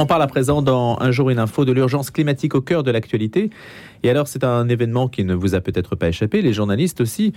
On parle à présent dans Un jour une info de l'urgence climatique au cœur de l'actualité. Et alors c'est un événement qui ne vous a peut-être pas échappé. Les journalistes aussi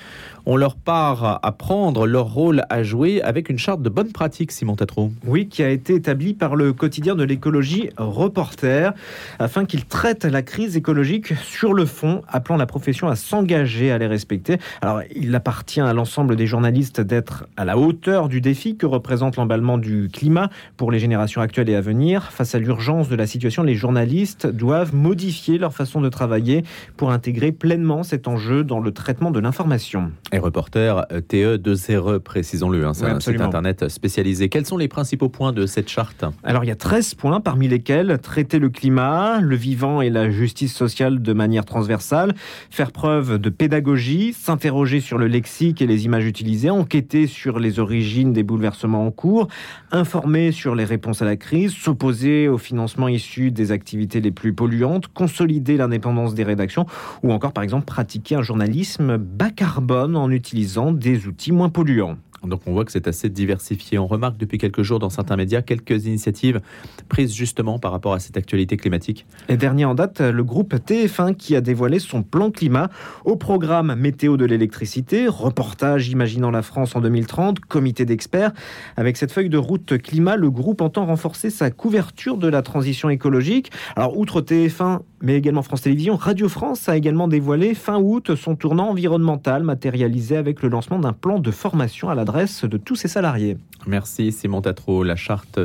ont leur part à prendre, leur rôle à jouer avec une charte de bonne pratique, Simon Tatro. Oui, qui a été établie par le quotidien de l'écologie Reporter afin qu'il traite la crise écologique sur le fond, appelant la profession à s'engager à les respecter. Alors il appartient à l'ensemble des journalistes d'être à la hauteur du défi que représente l'emballement du climat pour les générations actuelles et à venir face à l'urgence de la situation, les journalistes doivent modifier leur façon de travailler pour intégrer pleinement cet enjeu dans le traitement de l'information. Et reporter TE2RE, précisons-le, hein, c'est un site internet spécialisé. Quels sont les principaux points de cette charte? Alors il y a 13 points, parmi lesquels traiter le climat, le vivant et la justice sociale de manière transversale, faire preuve de pédagogie, s'interroger sur le lexique et les images utilisées, enquêter sur les origines des bouleversements en cours, informer sur les réponses à la crise, s'opposer au financement issu des activités les plus polluantes, consolider l'indépendance des rédactions ou encore par exemple pratiquer un journalisme bas carbone en utilisant des outils moins polluants. Donc on voit que c'est assez diversifié. On remarque depuis quelques jours dans certains médias quelques initiatives prises justement par rapport à cette actualité climatique. Et dernier en date, le groupe TF1 qui a dévoilé son plan climat au programme météo de l'électricité, reportage imaginant la France en 2030, comité d'experts. Avec cette feuille de route climat, le groupe entend renforcer sa couverture de la transition écologique. Alors outre TF1, mais également France Télévisions, Radio France a également dévoilé fin août son tournant environnemental matérialisé avec le lancement d'un plan de formation à la de tous ses salariés. Merci Simon Tatro. La charte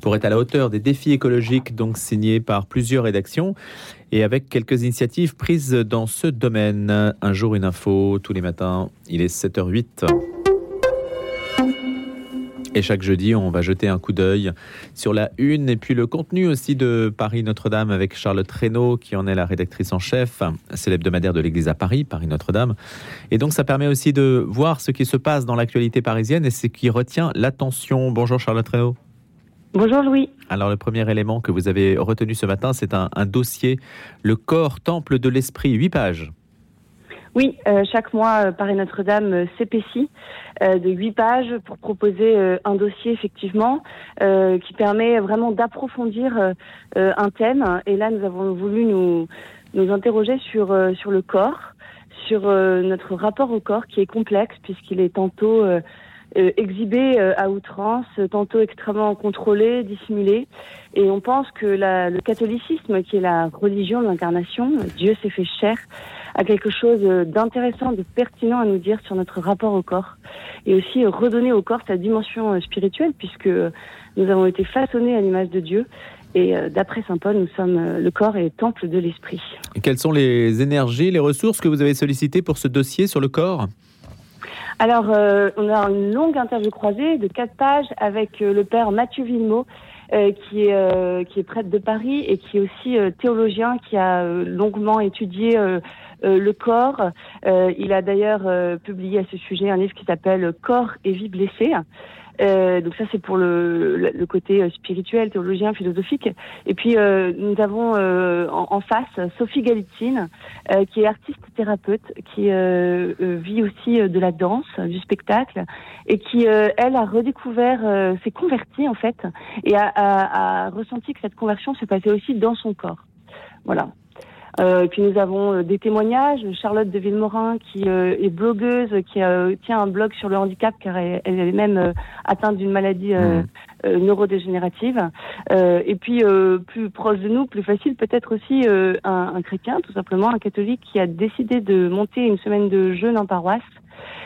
pourrait être à la hauteur des défis écologiques, donc signée par plusieurs rédactions et avec quelques initiatives prises dans ce domaine. Un jour, une info, tous les matins, il est 7h08. Et chaque jeudi, on va jeter un coup d'œil sur la une et puis le contenu aussi de Paris Notre-Dame avec Charlotte Reynaud, qui en est la rédactrice en chef. C'est l'hebdomadaire de l'Église à Paris, Paris Notre-Dame. Et donc, ça permet aussi de voir ce qui se passe dans l'actualité parisienne et ce qui retient l'attention. Bonjour Charlotte Reynaud. Bonjour Louis. Alors le premier élément que vous avez retenu ce matin, c'est un, un dossier, le corps temple de l'esprit, huit pages. Oui, euh, chaque mois, euh, Paris Notre-Dame euh, s'épaissit de huit pages pour proposer un dossier effectivement qui permet vraiment d'approfondir un thème. Et là, nous avons voulu nous, nous interroger sur, sur le corps, sur notre rapport au corps qui est complexe puisqu'il est tantôt exhibé à outrance, tantôt extrêmement contrôlé, dissimulé. Et on pense que la, le catholicisme, qui est la religion de l'incarnation, Dieu s'est fait chair, a quelque chose d'intéressant, de pertinent à nous dire sur notre rapport au corps. Et aussi redonner au corps sa dimension euh, spirituelle, puisque nous avons été façonnés à l'image de Dieu. Et euh, d'après Saint Paul, nous sommes euh, le corps et le temple de l'esprit. Quelles sont les énergies, les ressources que vous avez sollicitées pour ce dossier sur le corps? Alors, on a une longue interview croisée de quatre pages avec le père Mathieu Villemot, qui, est, qui est prêtre de Paris et qui est aussi théologien, qui a longuement étudié euh, le corps. Euh, il a d'ailleurs euh, publié à ce sujet un livre qui s'appelle Corps et vie blessée. Euh, donc ça c'est pour le, le, côté spirituel, théologien, philosophique. Et puis euh, nous avons euh, en, face Sophie Galitzine, qui est artiste thérapeute, qui vit aussi de la danse, du spectacle, et qui elle a redécouvert, s'est convertie en fait, et a, a, a ressenti que cette conversion se passait aussi dans son corps. Voilà. Euh, et puis nous avons euh, des témoignages. Charlotte de Villemorin, qui euh, est blogueuse, qui tient un blog sur le handicap, car elle, est même atteinte d'une maladie mmh. neurodégénérative. et puis plus proche de nous, plus facile, peut-être aussi un, un, chrétien, tout simplement, un catholique, qui a décidé de monter une semaine de jeûne en paroisse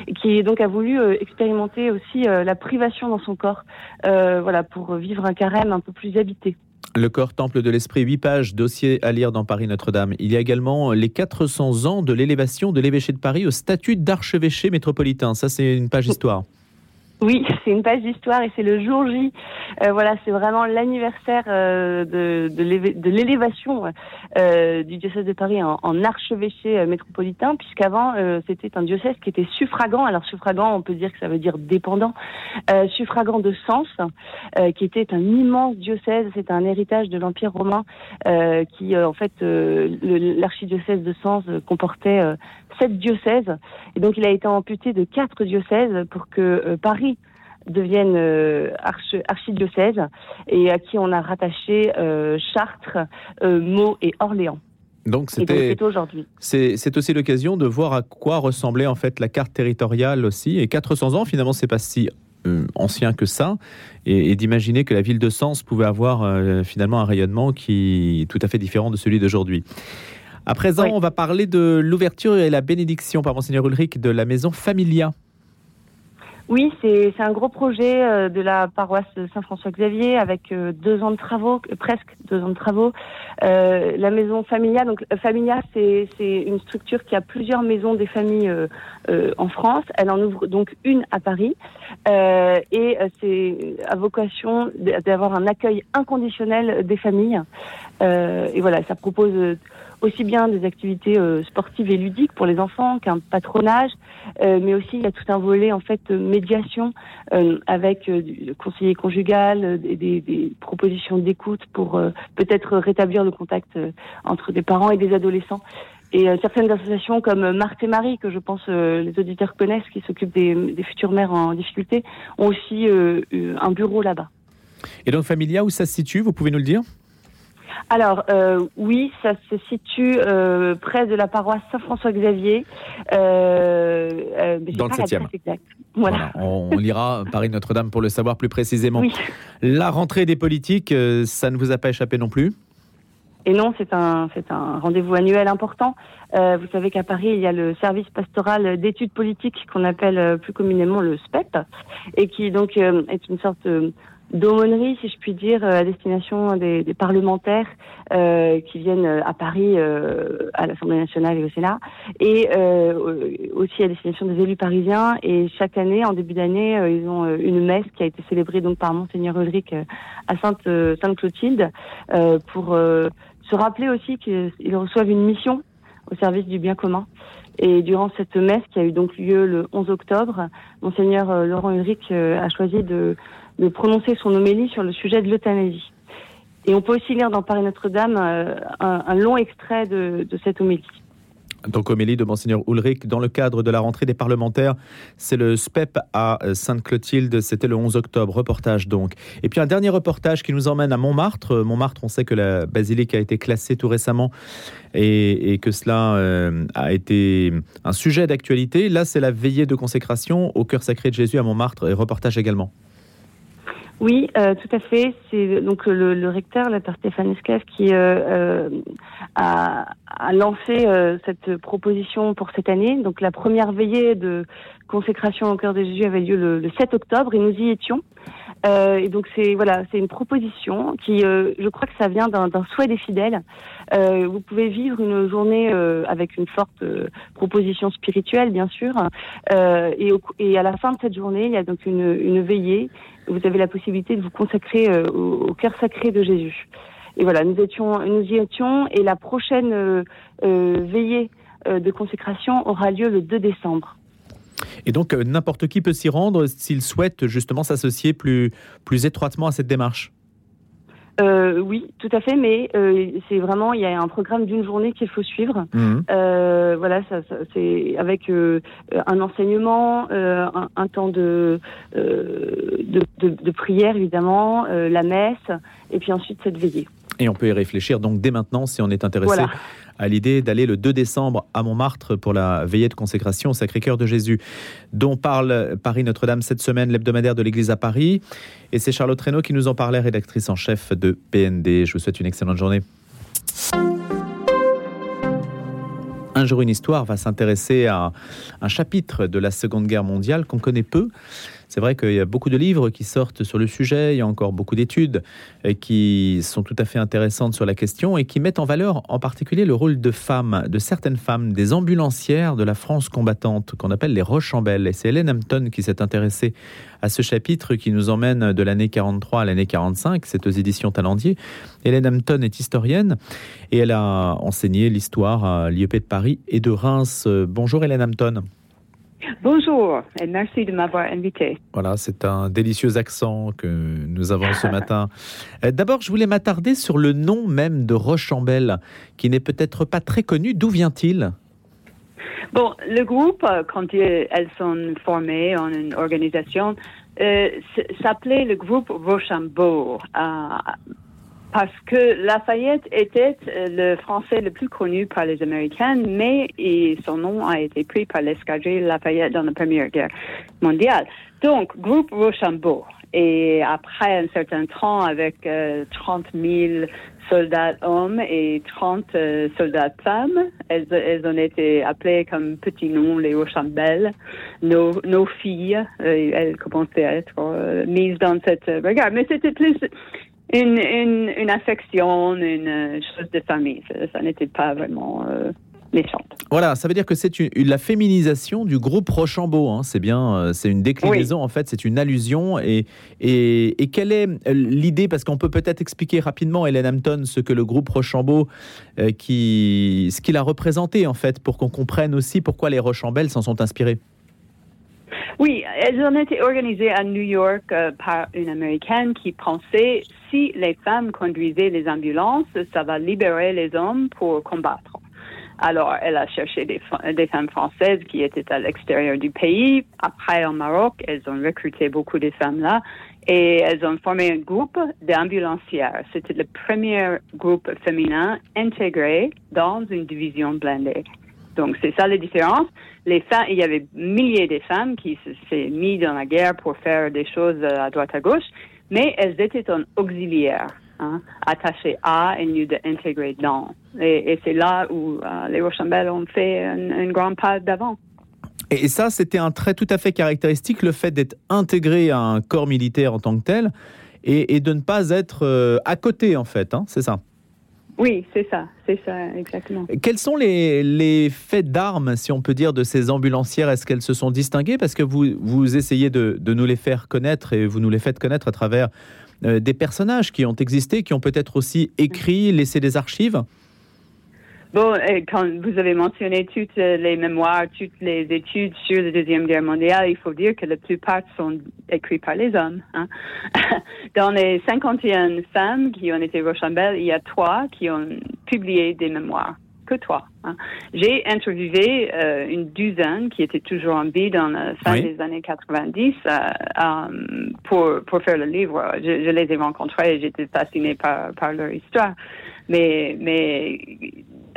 et qui donc a voulu expérimenter aussi la privation dans son corps, voilà, pour vivre un carême un peu plus habité. Le corps temple de l'esprit, 8 pages, dossier à lire dans Paris Notre-Dame. Il y a également les 400 ans de l'élévation de l'évêché de Paris au statut d'archevêché métropolitain. Ça, c'est une page histoire. Oui, c'est une page d'histoire et c'est le jour J. Euh, voilà, c'est vraiment l'anniversaire euh, de, de l'élévation euh, du diocèse de Paris en, en archevêché euh, métropolitain, puisqu'avant euh, c'était un diocèse qui était suffragant. Alors suffragant, on peut dire que ça veut dire dépendant. suffragant de Sens, qui était un immense diocèse. C'est un héritage de l'Empire romain qui, en fait, l'archidiocèse de Sens comportait sept diocèses. Et donc il a été amputé de quatre diocèses pour que Paris devienne archidiocèse et à qui on a rattaché Chartres, Meaux et Orléans. Donc c'était aujourd'hui. C'est aussi l'occasion de voir à quoi ressemblait en fait la carte territoriale aussi. Et 400 ans, finalement, c'est pas si euh, ancien que ça, et, d'imaginer que la ville de Sens pouvait avoir euh, finalement un rayonnement qui est tout à fait différent de celui d'aujourd'hui. À présent, on va parler de l'ouverture et la bénédiction par Monseigneur Ulrich de la maison Familia. Oui, c'est un gros projet euh, de la paroisse Saint-François-Xavier avec euh, deux ans de travaux, euh, presque deux ans de travaux. la maison Familia, donc Familia, c'est une structure qui a plusieurs maisons des familles en France. Elle en ouvre donc une à Paris et c'est à vocation d'avoir un accueil inconditionnel des familles. et voilà, ça propose aussi bien des activités euh, sportives et ludiques pour les enfants qu'un patronage, euh, mais aussi il y a tout un volet en fait médiation euh, avec du conseiller conjugal, des, des, propositions d'écoute pour peut-être rétablir le contact entre des parents et des adolescents. Et certaines associations comme Marthe et Marie, que je pense les auditeurs connaissent, qui s'occupent des, des, futures mères en difficulté, ont aussi un bureau là-bas. Et donc Familia, où ça se situe? Vous pouvez nous le dire? Alors euh, oui, ça se situe euh, près de la paroisse Saint-François-Xavier. Euh, Dans le 7e. Voilà. On, lira Paris-Notre-Dame pour le savoir plus précisément. La rentrée des politiques, ça ne vous a pas échappé non plus? Et non, c'est un, c'est un rendez-vous annuel important. vous savez qu'à Paris, il y a le service pastoral d'études politiques qu'on appelle plus communément le SPEP, et qui donc est une sorte d'aumônerie, si je puis dire, à destination des, des parlementaires euh, qui viennent à Paris, euh, à l'Assemblée nationale et au Sénat, et euh, aussi à destination des élus parisiens. Et chaque année, en début d'année, euh, ils ont euh, une messe qui a été célébrée donc par monseigneur Ulrich à Sainte Sainte Clotilde pour se rappeler aussi qu'ils reçoivent une mission au service du bien commun. Et durant cette messe qui a eu donc lieu le 11 octobre, monseigneur Laurent Ulrich a choisi de de prononcer son homélie sur le sujet de l'euthanasie. Et on peut aussi lire dans Paris Notre-Dame euh, un, long extrait de, cette homélie. Donc homélie de Monseigneur Ulrich dans le cadre de la rentrée des parlementaires. C'est le SPEP à Sainte-Clotilde, c'était le 11 octobre, reportage donc. Et puis un dernier reportage qui nous emmène à Montmartre. Montmartre, on sait que la basilique a été classée tout récemment et, que cela euh, a été un sujet d'actualité. Là, c'est la veillée de consécration au cœur sacré de Jésus à Montmartre et reportage également. Oui, euh, tout à fait. C'est donc le, le, recteur, la Stéphane Esclave, qui euh, euh a, lancé euh, cette proposition pour cette année. Donc la première veillée de consécration au cœur de Jésus avait lieu le, le 7 octobre et nous y étions. Euh, et donc c'est voilà, c'est une proposition qui, je crois que ça vient d'un souhait des fidèles. vous pouvez vivre une journée avec une forte proposition spirituelle, bien sûr, et, et, à la fin de cette journée, il y a donc une, une veillée vous avez la possibilité de vous consacrer euh, au, cœur sacré de Jésus. Et voilà, nous étions, nous y étions, et la prochaine euh, euh, veillée de consécration aura lieu le 2 décembre. Et donc, n'importe qui peut s'y rendre s'il souhaite justement s'associer plus, plus étroitement à cette démarche euh, oui, tout à fait, mais euh, c'est vraiment il y a un programme d'une journée qu'il faut suivre. Euh, voilà, ça, ça c'est avec euh, un enseignement, euh, un, un, temps de de, de, de, prière évidemment, la messe, et puis ensuite cette veillée. Et on peut y réfléchir donc dès maintenant si on est intéressé à l'idée d'aller le 2 décembre à Montmartre pour la veillée de consécration au Sacré-Cœur de Jésus, dont parle Paris Notre-Dame cette semaine, l'hebdomadaire de l'Église à Paris. Et c'est Charlotte Reynaud qui nous en parlait, rédactrice en chef de PND. Je vous souhaite une excellente journée. Un jour, une histoire va s'intéresser à un chapitre de la Seconde Guerre mondiale qu'on connaît peu. C'est vrai qu'il y a beaucoup de livres qui sortent sur le sujet, il y a encore beaucoup d'études euh, qui sont tout à fait intéressantes sur la question et qui mettent en valeur en particulier le rôle de femmes, de certaines femmes, des ambulancières de la France combattante qu'on appelle les Rochambelles. Et c'est Hélène Hampton qui s'est intéressée à ce chapitre qui nous emmène de l'année 43 à l'année 45. C'est aux éditions Talendier. Hélène Hampton est historienne et elle a enseigné l'histoire à l'IEP de Paris et de Reims. Bonjour Hélène Hampton. Bonjour et merci de m'avoir invité. Voilà, c'est un délicieux accent que nous avons ce matin. Euh, d'abord, je voulais m'attarder sur le nom même de Rochambelle, qui n'est peut-être pas très connu. D'où vient-il? Bon, le groupe, euh, quand elles sont formées en une organisation, euh, s'appelait le groupe Rochambeau. Euh, parce que Lafayette était le français le plus connu par les Américains, mais son nom a été pris par l'escadrille Lafayette dans la Première Guerre mondiale. Donc, groupe Rochambeau. Et après un certain temps, avec 30 000 soldats hommes et 30 euh, soldats femmes. Elles, ont été appelées comme petit nom les Chambelles. Nos, filles, euh, elles commençaient à être euh, mises dans cette regard. Mais c'était plus une, une, une, affection, une chose de famille. Ça, n'était pas vraiment voilà, ça veut dire que c'est une, la féminisation du groupe Rochambeau. Hein. C'est bien, euh, c'est une déclinaison en fait, c'est une allusion. Et, et, quelle est euh, l'idée? Parce qu'on peut peut-être expliquer rapidement, Hélène Hampton, ce que le groupe Rochambeau, euh, qui, ce qu'il a représenté en fait, pour qu'on comprenne aussi pourquoi les Rochambelles s'en sont inspirées. Oui, elles ont été organisées à New York par une Américaine qui pensait si les femmes conduisaient les ambulances, ça va libérer les hommes pour combattre. Alors, elle a cherché des, femmes françaises qui étaient à l'extérieur du pays. Après, au Maroc, elles ont recruté beaucoup de femmes là et elles ont formé un groupe d'ambulancières. C'était le premier groupe féminin intégré dans une division blindée. Donc, c'est ça la différence. Les femmes, il y avait milliers de femmes qui se sont mises dans la guerre pour faire des choses à droite à gauche, mais elles étaient en auxiliaire hein, attachées à et mieux intégrées dans. Et, c'est là où euh, les Rochambelles ont fait une, grande part d'avant. Et ça, c'était un trait tout à fait caractéristique, le fait d'être intégré à un corps militaire en tant que tel et, de ne pas être euh, à côté, en fait, hein, c'est ça? Oui, c'est ça, c'est ça, exactement. Quels sont les, les faits d'armes, si on peut dire, de ces ambulancières? Est-ce qu'elles se sont distinguées? Parce que vous, vous essayez de, de, nous les faire connaître et vous nous les faites connaître à travers euh, des personnages qui ont existé, qui ont peut-être aussi écrit, laissé des archives Bon, quand vous avez mentionné toutes les mémoires, toutes les études sur la Deuxième Guerre mondiale, il faut dire que la plupart sont écrites par les hommes. Hein. Dans les 51 femmes qui ont été Rochambelle, il y a trois qui ont publié des mémoires que toi. Hein. J'ai interviewé euh, une douzaine qui étaient toujours en vie dans la fin des années 90 euh, euh, pour, pour faire le livre. Je, je les ai rencontrés et j'étais fascinée par, par leur histoire. Mais, mais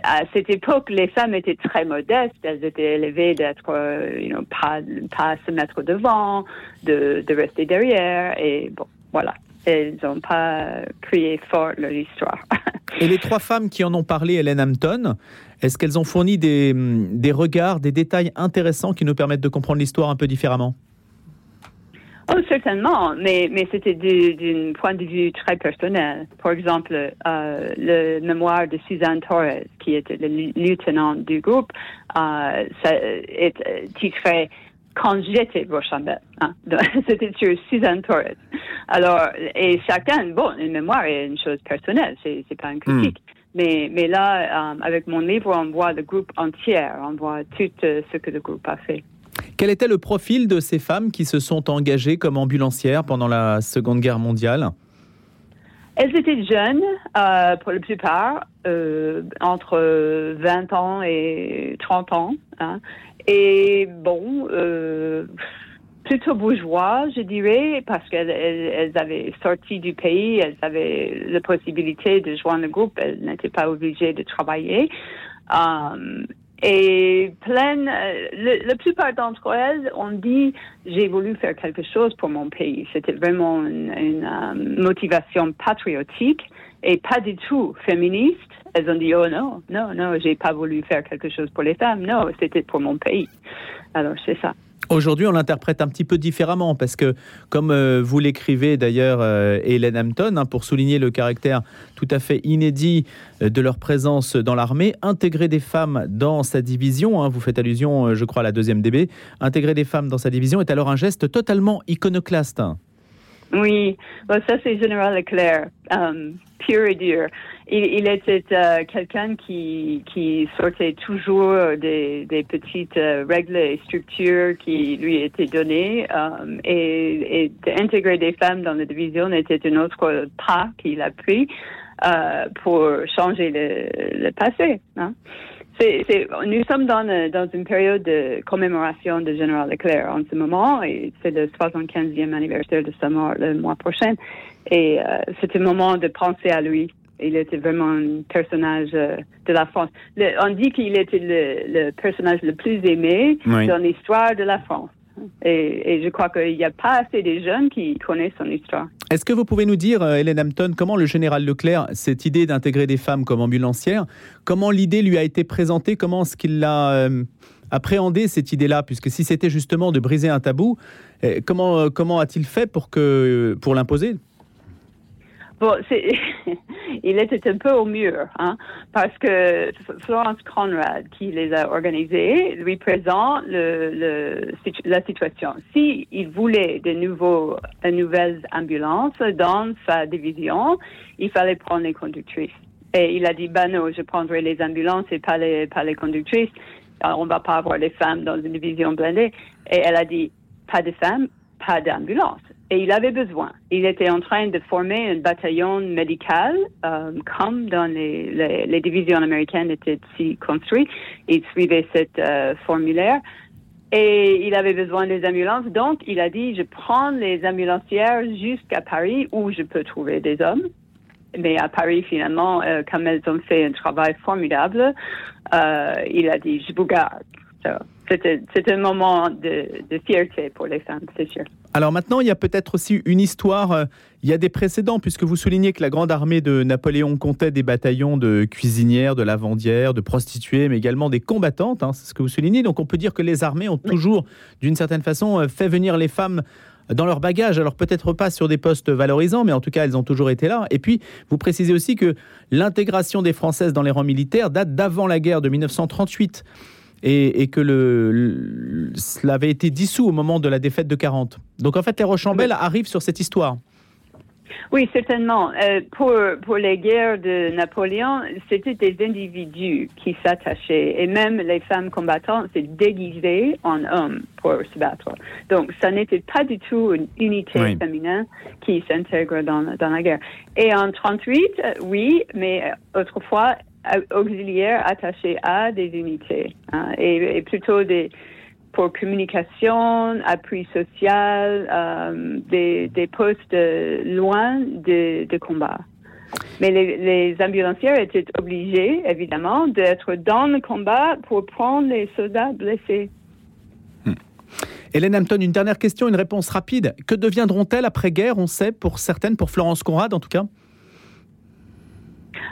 à cette époque, les femmes étaient très modestes. Elles étaient élevées d'être, know, pas, pas se mettre devant, de, de rester derrière. Et bon, voilà. Elles n'ont pas crié fort leur histoire. Et les trois femmes qui en ont parlé, Hélène Hampton, est-ce qu'elles ont fourni des, des, regards, des détails intéressants qui nous permettent de comprendre l'histoire un peu différemment? Oh, certainement, mais, mais c'était d'un point de vue très personnel. Par exemple, euh, le mémoire de Suzanne Torres, qui était le lieutenant du groupe, euh, ça est titré quand j'étais Rochambeau. Hein. C'était sur Suzanne Torres. Alors, et chacun, bon, une mémoire est une chose personnelle, c'est, c'est pas une critique. Hmm. Mais, mais là, euh, avec mon livre, on voit le groupe entier, on voit tout euh, ce que le groupe a fait. Quel était le profil de ces femmes qui se sont engagées comme ambulancières pendant la Seconde Guerre mondiale? Elles étaient jeunes, euh, pour la plupart, euh, entre 20 ans et 30 ans. Hein. Et bon, euh, plutôt bourgeois, je dirais, parce qu'elles elles, avaient sorti du pays, elles avaient la possibilité de joindre le groupe, elles n'étaient pas obligées de travailler. Um, et pleine, la plupart d'entre elles ont dit j'ai voulu faire quelque chose pour mon pays. C'était vraiment une, une um, motivation patriotique et pas du tout féministe. Elles ont dit, oh non, non, non, j'ai pas voulu faire quelque chose pour les femmes. Non, c'était pour mon pays. Alors, c'est ça. Aujourd'hui, on l'interprète un petit peu différemment parce que, comme euh, vous l'écrivez d'ailleurs, euh, Hélène Hampton, hein, pour souligner le caractère tout à fait inédit euh, de leur présence dans l'armée, intégrer des femmes dans sa division, hein, vous faites allusion, je crois, à la deuxième DB, intégrer des femmes dans sa division est alors un geste totalement iconoclaste. Oui, ça c'est Général Leclerc, pur et dur. Il, était euh, quelqu'un qui, qui sortait toujours des, des petites euh, règles et structures qui lui étaient données um, et, et d'intégrer des femmes dans la division était un autre pas qu'il a pris euh, pour changer le, le passé. Hein. nous sommes dans, euh, dans, une période de commémoration de Général Leclerc en ce moment, et c'est le 75e anniversaire de sa mort le mois prochain. Et euh, c'est un moment de penser à lui. Il était vraiment un personnage euh, de la France. on dit qu'il était le, personnage le plus aimé dans l'histoire de la France. Et, je crois qu'il n'y a pas assez de jeunes qui connaissent son histoire. Est-ce que vous pouvez nous dire, euh, Hélène Hampton, comment le général Leclerc, cette idée d'intégrer des femmes comme ambulancières, comment l'idée lui a été présentée, comment est-ce qu'il l'a euh, appréhendé cette idée-là, puisque si c'était justement de briser un tabou, comment, comment a-t-il fait pour, que, pour l'imposer? Bon, il était un peu au mur, hein, parce que Florence Conrad, qui les a organisés, lui présente le, la situation. Si il voulait de nouveaux, de nouvelles ambulances dans sa division, il fallait prendre les conductrices. Et il a dit, bah non, je prendrai les ambulances et pas les, pas les conductrices. Alors, on va pas avoir les femmes dans une division blindée. Et elle a dit, pas de femmes, pas d'ambulance. Et il avait besoin. Il était en train de former un bataillon médical, euh, comme dans les, divisions américaines étaient si construites. Il suivait cette euh, formulaire. Et il avait besoin des ambulances. Donc, il a dit, je prends les ambulancières jusqu'à Paris où je peux trouver des hommes. Mais à Paris, finalement, euh, comme elles ont fait un travail formidable, il a dit, je vous garde. C'est un moment de, fierté pour les femmes, c'est sûr. Alors maintenant, il y a peut-être aussi une histoire, euh, il y a des précédents, puisque vous soulignez que la grande armée de Napoléon comptait des bataillons de cuisinières, de lavandières, de prostituées, mais également des combattantes, hein, c'est ce que vous soulignez. Donc on peut dire que les armées ont toujours, d'une certaine façon, euh, fait venir les femmes dans leur bagage, alors peut-être pas sur des postes valorisants, mais en tout cas, elles ont toujours été là. Et puis, vous précisez aussi que l'intégration des Françaises dans les rangs militaires date d'avant la guerre de 1938 et, que le, cela avait été dissous au moment de la défaite de 40. Donc en fait, les Rochambelles arrivent sur cette histoire. Oui, certainement. Euh, pour, pour les guerres de Napoléon, c'était des individus qui s'attachaient et même les femmes combattantes se déguisaient en hommes pour se battre. Donc, ça n'était pas du tout une unité féminine qui s'intègre dans, dans la guerre. Et en 38, oui, mais autrefois, auxiliaires attachés à des unités hein, et, plutôt des pour communication, appui social, euh, des, postes loin de, combat. Mais les, les, ambulancières étaient obligées, évidemment, d'être dans le combat pour prendre les soldats blessés. Hmm. Hélène Hampton, une dernière question, une réponse rapide. Que deviendront-elles après-guerre On sait, pour certaines, pour Florence Conrad en tout cas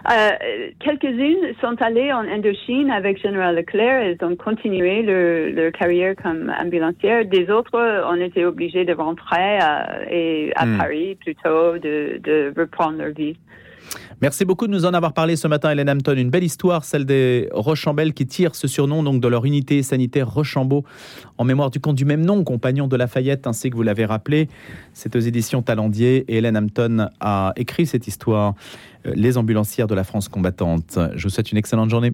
euh, quelques-unes sont allées en Indochine avec Général Leclerc. Elles ont continué leur, carrière comme ambulancière. Des autres ont été obligées de rentrer à, et à hmm. Paris plutôt, de, de reprendre leur vie. Merci beaucoup de nous en avoir parlé ce matin, Hélène Hampton. Une belle histoire, celle des Rochambeaux qui tirent ce surnom donc de leur unité sanitaire Rochambeau en mémoire du comte du même nom, compagnon de Lafayette, ainsi que vous l'avez rappelé. C'est aux éditions Talendier et Hélène Hampton a écrit cette histoire, euh, Les ambulancières de la France combattante. Je vous souhaite une excellente journée.